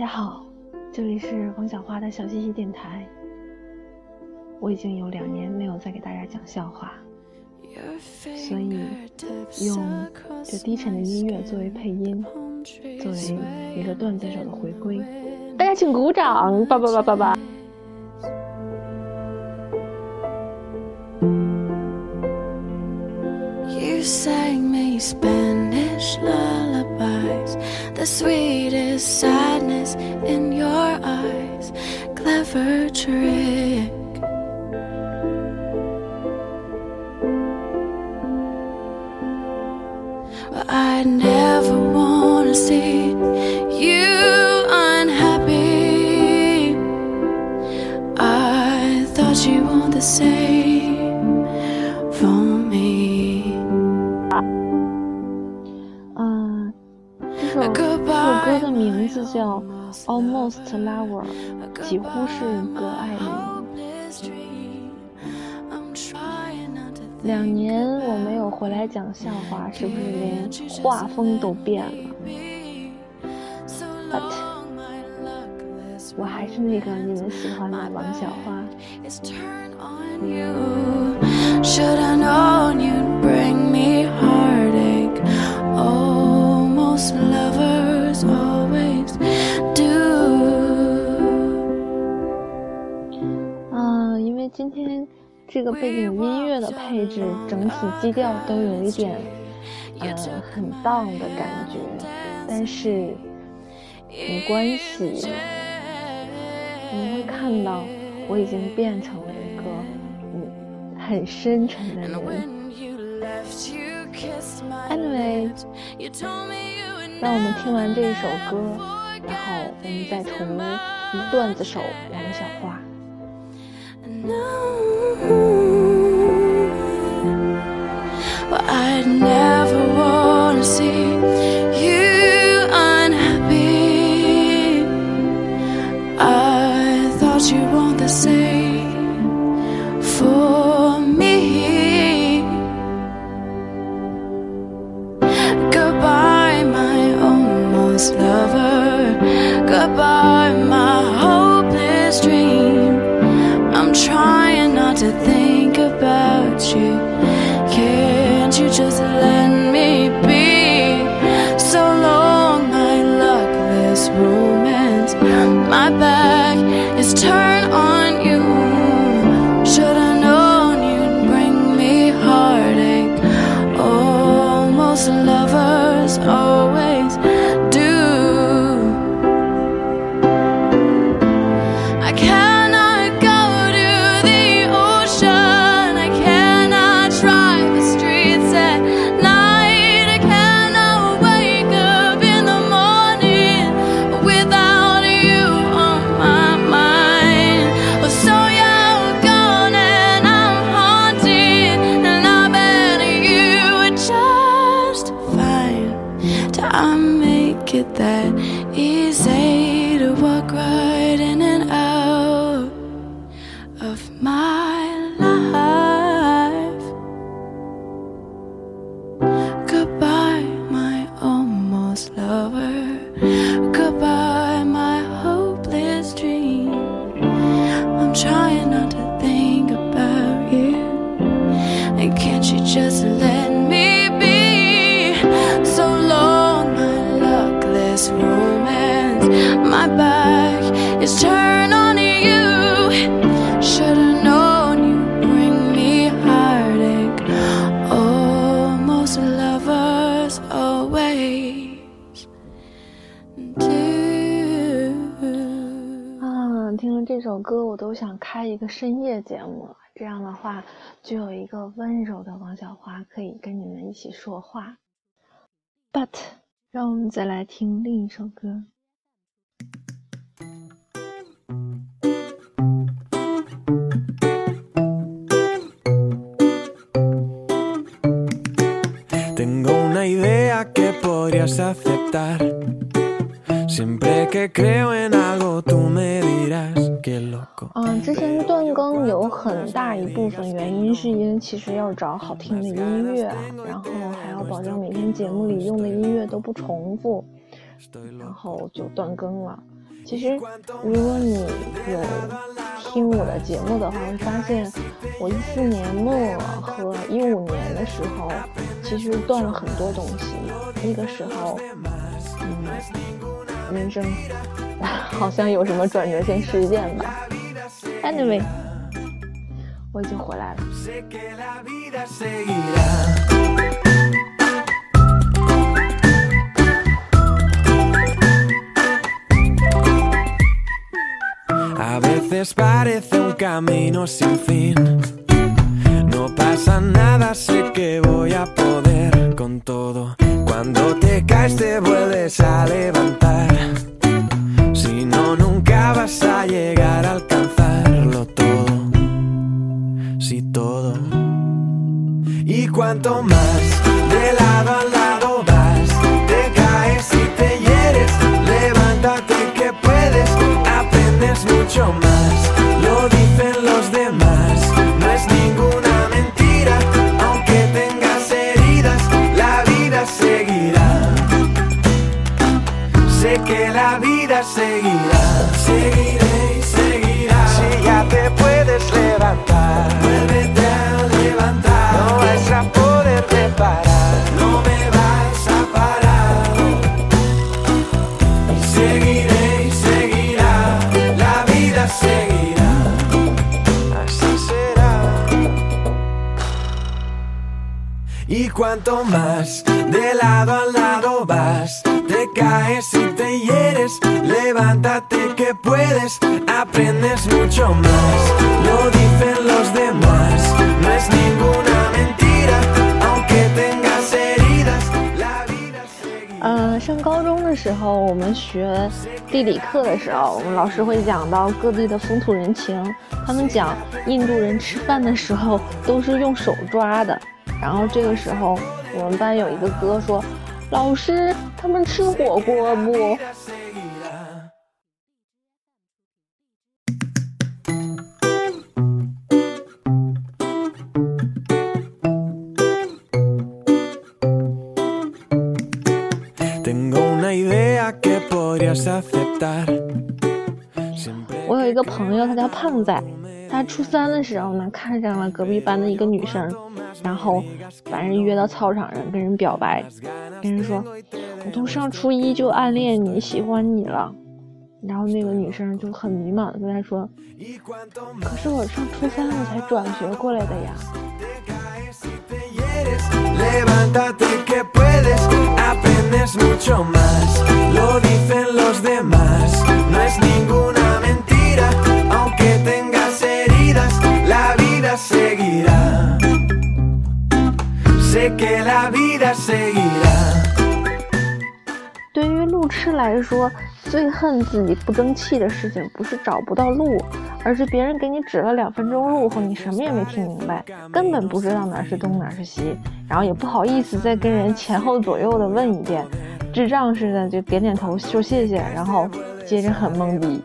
大家好，这里是王小花的小西西电台。我已经有两年没有再给大家讲笑话，所以用这低沉的音乐作为配音，作为一个段子手的回归，大家请鼓掌！叭叭叭叭叭。The sweetest sadness in your eyes. Clever trick. 叫《Almost Lover》，几乎是一个爱人。两年我没有回来讲笑话，是不是连画风都变了？But 我还是那个你们喜欢的王小花。今天这个背景音乐的配置，整体基调都有一点，呃，很荡的感觉，但是没关系，你会看到我已经变成了一个嗯很深沉的人。Anyway，让我们听完这一首歌，然后我们再重温段子手王小花。No. turn 歌，我都想开一个深夜节目。这样的话，就有一个温柔的王小花可以跟你们一起说话。But，让我们再来听另一首歌。Tengo una idea que podrías aceptar. Siempre que creo en algo, tú me. 嗯，之前断更有很大一部分原因是因为其实要找好听的音乐，然后还要保证每天节目里用的音乐都不重复，然后就断更了。其实，如果你有听我的节目的话，会发现我一四年末和一五年的时候，其实断了很多东西。那个时候，嗯，人生 好像有什么转折性事件吧。Anyway，我已经回来了。 Sé que la vida seguirá. A veces parece un camino sin fin. No pasa nada, sé que voy a poder con todo. Cuando te caes te vuelves a levantar. Cuanto más de lado a lado vas, te caes y te hieres. Levántate que puedes, aprendes mucho más. Lo dicen los demás, no es ninguna mentira. Aunque tengas heridas, la vida seguirá. Sé que la vida seguirá, seguirá. Levántate que puedes, aprendes mucho más. Lo dicen los demás, no es ninguna mentira, aunque tengas heridas, la vida seguirá. 呃，上高中的时候，我们学地理课的时候，我们老师会讲到各地的风土人情。他们讲印度人吃饭的时候都是用手抓的。然后这个时候，我们班有一个哥说：“老师，他们吃火锅不？”我有一个朋友，他叫胖仔，他初三的时候呢，看上了隔壁班的一个女生，然后把人约到操场上跟人表白，跟人说：“我从上初一就暗恋你，喜欢你了。”然后那个女生就很迷茫的跟他说：“可是我上初三我才转学过来的呀。说，最恨自己不争气的事情不是找不到路，而是别人给你指了两分钟路后，你什么也没听明白，根本不知道哪是东哪是西，然后也不好意思再跟人前后左右的问一遍，智障似的就点点头说谢谢，然后接着很懵逼。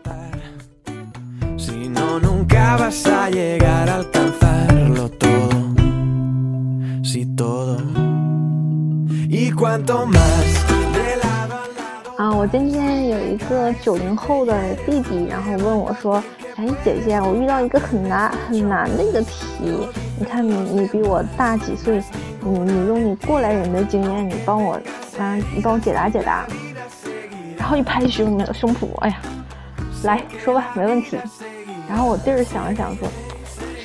Si no, nunca vas a llegar a alcanzarlo todo. Si todo. Y cuanto más 啊，我今天有一个九零后的弟弟，然后问我说：“哎，姐姐，我遇到一个很难很难的一个题，你看你你比我大几岁，你你用你过来人的经验，你帮我啊，你帮我解答解答。”然后一拍胸胸脯，哎呀，来说吧，没问题。然后我弟儿想了想说：“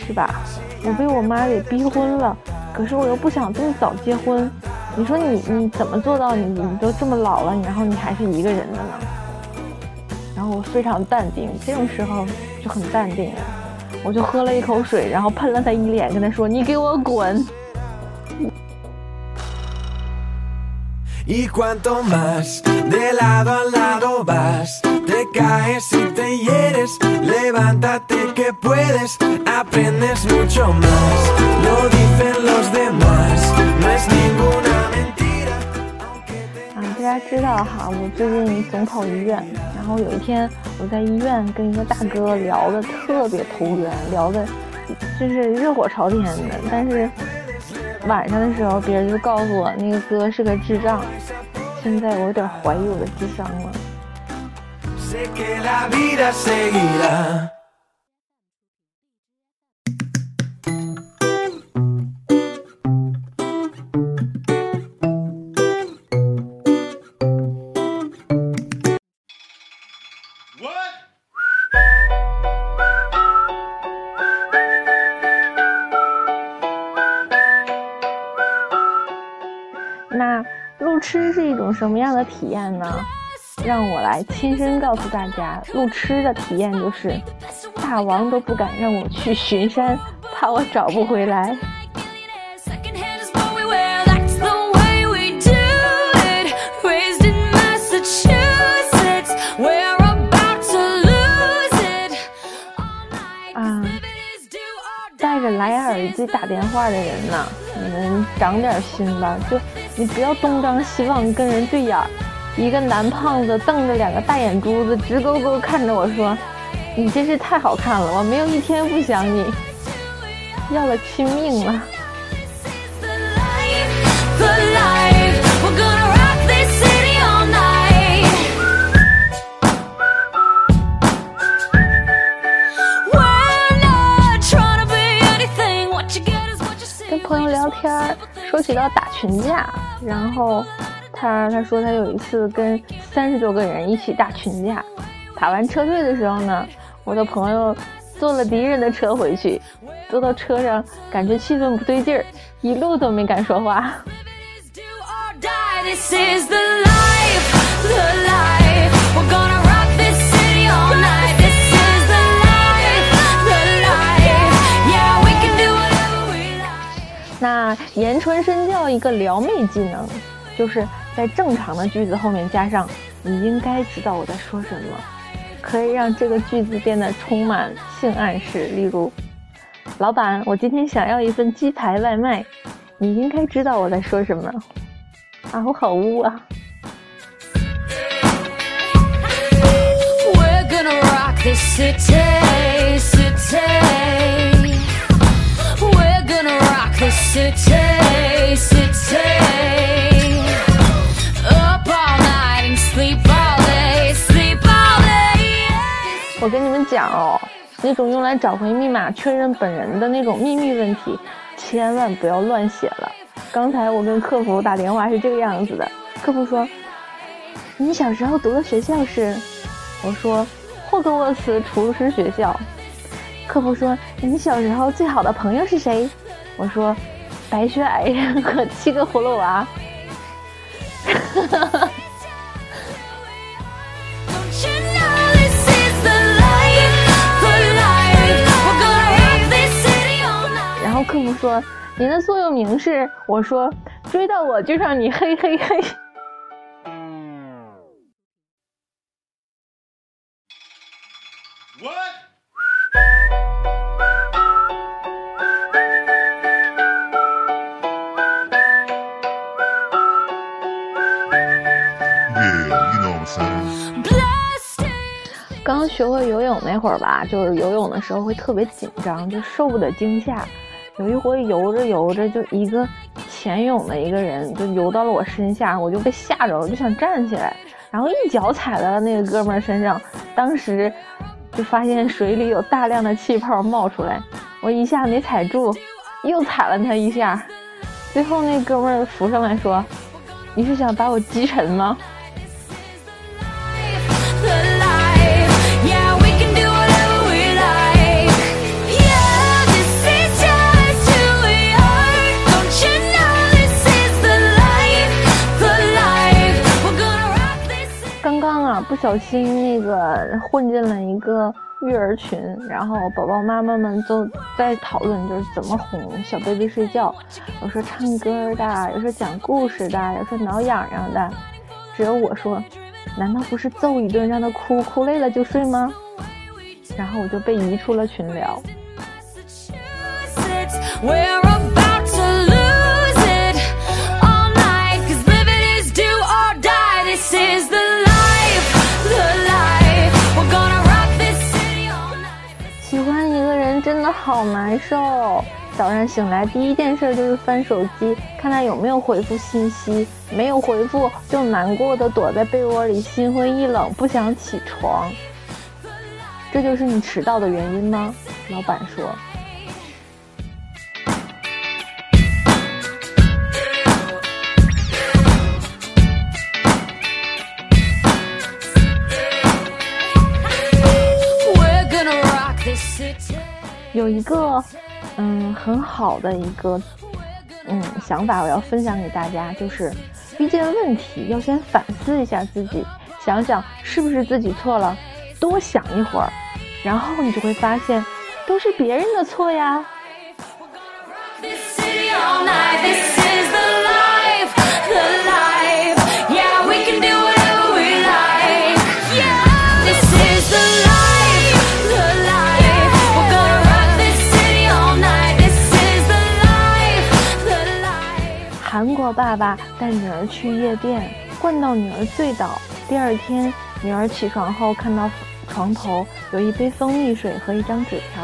是吧？我被我妈给逼婚了，可是我又不想这么早结婚。你说你你怎么做到你你都这么老了，然后你还是一个人的呢？”然后我非常淡定，这种时候就很淡定，我就喝了一口水，然后喷了他一脸，跟他说：“你给我滚！”知道哈，我最近总跑医院，然后有一天我在医院跟一个大哥聊的特别投缘，聊的就是热火朝天的，但是晚上的时候别人就告诉我那个哥是个智障，现在我有点怀疑我的智商了。什么样的体验呢？让我来亲身告诉大家，路痴的体验就是，大王都不敢让我去巡山，怕我找不回来。着蓝牙耳机打电话的人呐，你们长点心吧，就你不要东张西望跟人对眼儿。一个男胖子瞪着两个大眼珠子，直勾勾看着我说：“你真是太好看了，我没有一天不想你。”要了亲命了。朋友聊天，说起到打群架，然后他他说他有一次跟三十多个人一起打群架，打完车队的时候呢，我的朋友坐了敌人的车回去，坐到车上感觉气氛不对劲儿，一路都没敢说话。This is the life, the life. 那言传身教一个撩妹技能，就是在正常的句子后面加上“你应该知道我在说什么”，可以让这个句子变得充满性暗示。例如，老板，我今天想要一份鸡排外卖，你应该知道我在说什么。啊，我好污啊！We're gonna rock this city, city. 我跟你们讲哦，那种用来找回密码、确认本人的那种秘密问题，千万不要乱写了。刚才我跟客服打电话是这个样子的，客服说：“你小时候读的学校是？”我说：“霍格沃茨厨师学校。”客服说：“你小时候最好的朋友是谁？”我说：“白雪矮人和七个葫芦娃。” Don't you know this is the life, the life? We're gonna rock this city all night. 然后客服说：“您的座右铭是？”我说：“追到我就让你嘿嘿嘿。”学会游泳那会儿吧，就是游泳的时候会特别紧张，就受不得惊吓。有一回游着游着，就一个潜泳的一个人就游到了我身下，我就被吓着了，就想站起来，然后一脚踩在了那个哥们儿身上，当时就发现水里有大量的气泡冒出来，我一下没踩住，又踩了他一下，最后那哥们儿浮上来说：“你是想把我击沉吗？”刚刚啊，不小心那个混进了一个育儿群，然后宝宝妈妈们都在讨论，就是怎么哄小 baby 睡觉。有说唱歌的，有说讲故事的，有说挠痒痒的，只有我说，难道不是揍一顿让他哭，哭累了就睡吗？然后我就被移出了群聊。喜欢一个人真的好难受，早上醒来第一件事就是翻手机，看他有没有回复信息，没有回复就难过的躲在被窝里，心灰意冷，不想起床。这就是你迟到的原因吗？老板说。有一个，嗯，很好的一个，嗯，想法，我要分享给大家，就是遇见问题要先反思一下自己，想想是不是自己错了，多想一会儿，然后你就会发现，都是别人的错呀。爸爸带女儿去夜店，灌到女儿醉倒。第二天，女儿起床后看到床头有一杯蜂蜜水和一张纸条，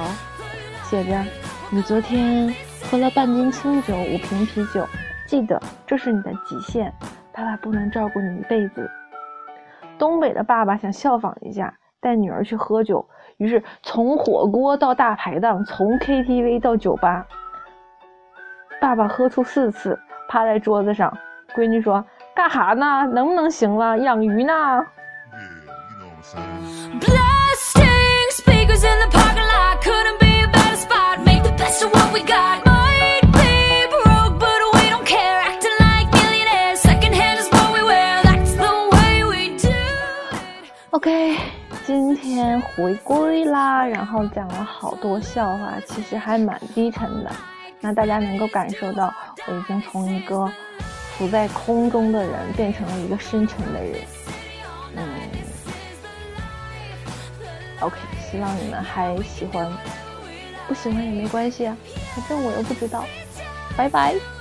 写着：“你昨天喝了半斤清酒，五瓶啤酒，记得这是你的极限。爸爸不能照顾你一辈子。”东北的爸爸想效仿一下，带女儿去喝酒，于是从火锅到大排档，从 KTV 到酒吧，爸爸喝出四次。趴在桌子上，闺女说：“干哈呢？能不能行了？养鱼呢。” Yeah, you know what I'm saying. Blasting speakers in the parking lot couldn't be a better spot. Make the best of what we got. Might be broke, but we don't care. Acting like millionaires, secondhand is what we wear. That's the way we do. it. OK，今天回归啦，然后讲了好多笑话，其实还蛮低沉的。那大家能够感受到，我已经从一个浮在空中的人变成了一个深沉的人。嗯，OK，希望你们还喜欢，不喜欢也没关系啊，反正我又不知道。拜拜。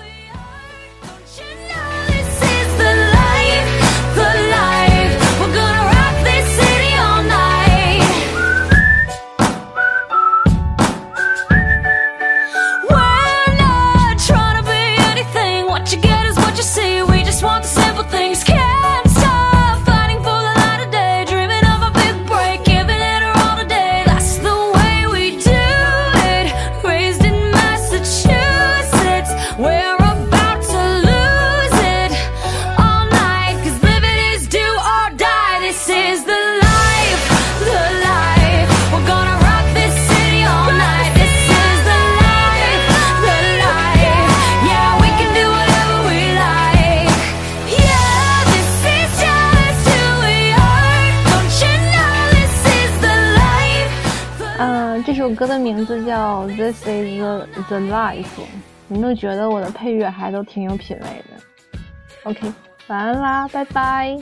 This Is the the Life》，有没有觉得我的配乐还都挺有品味的？OK，晚安啦，拜拜。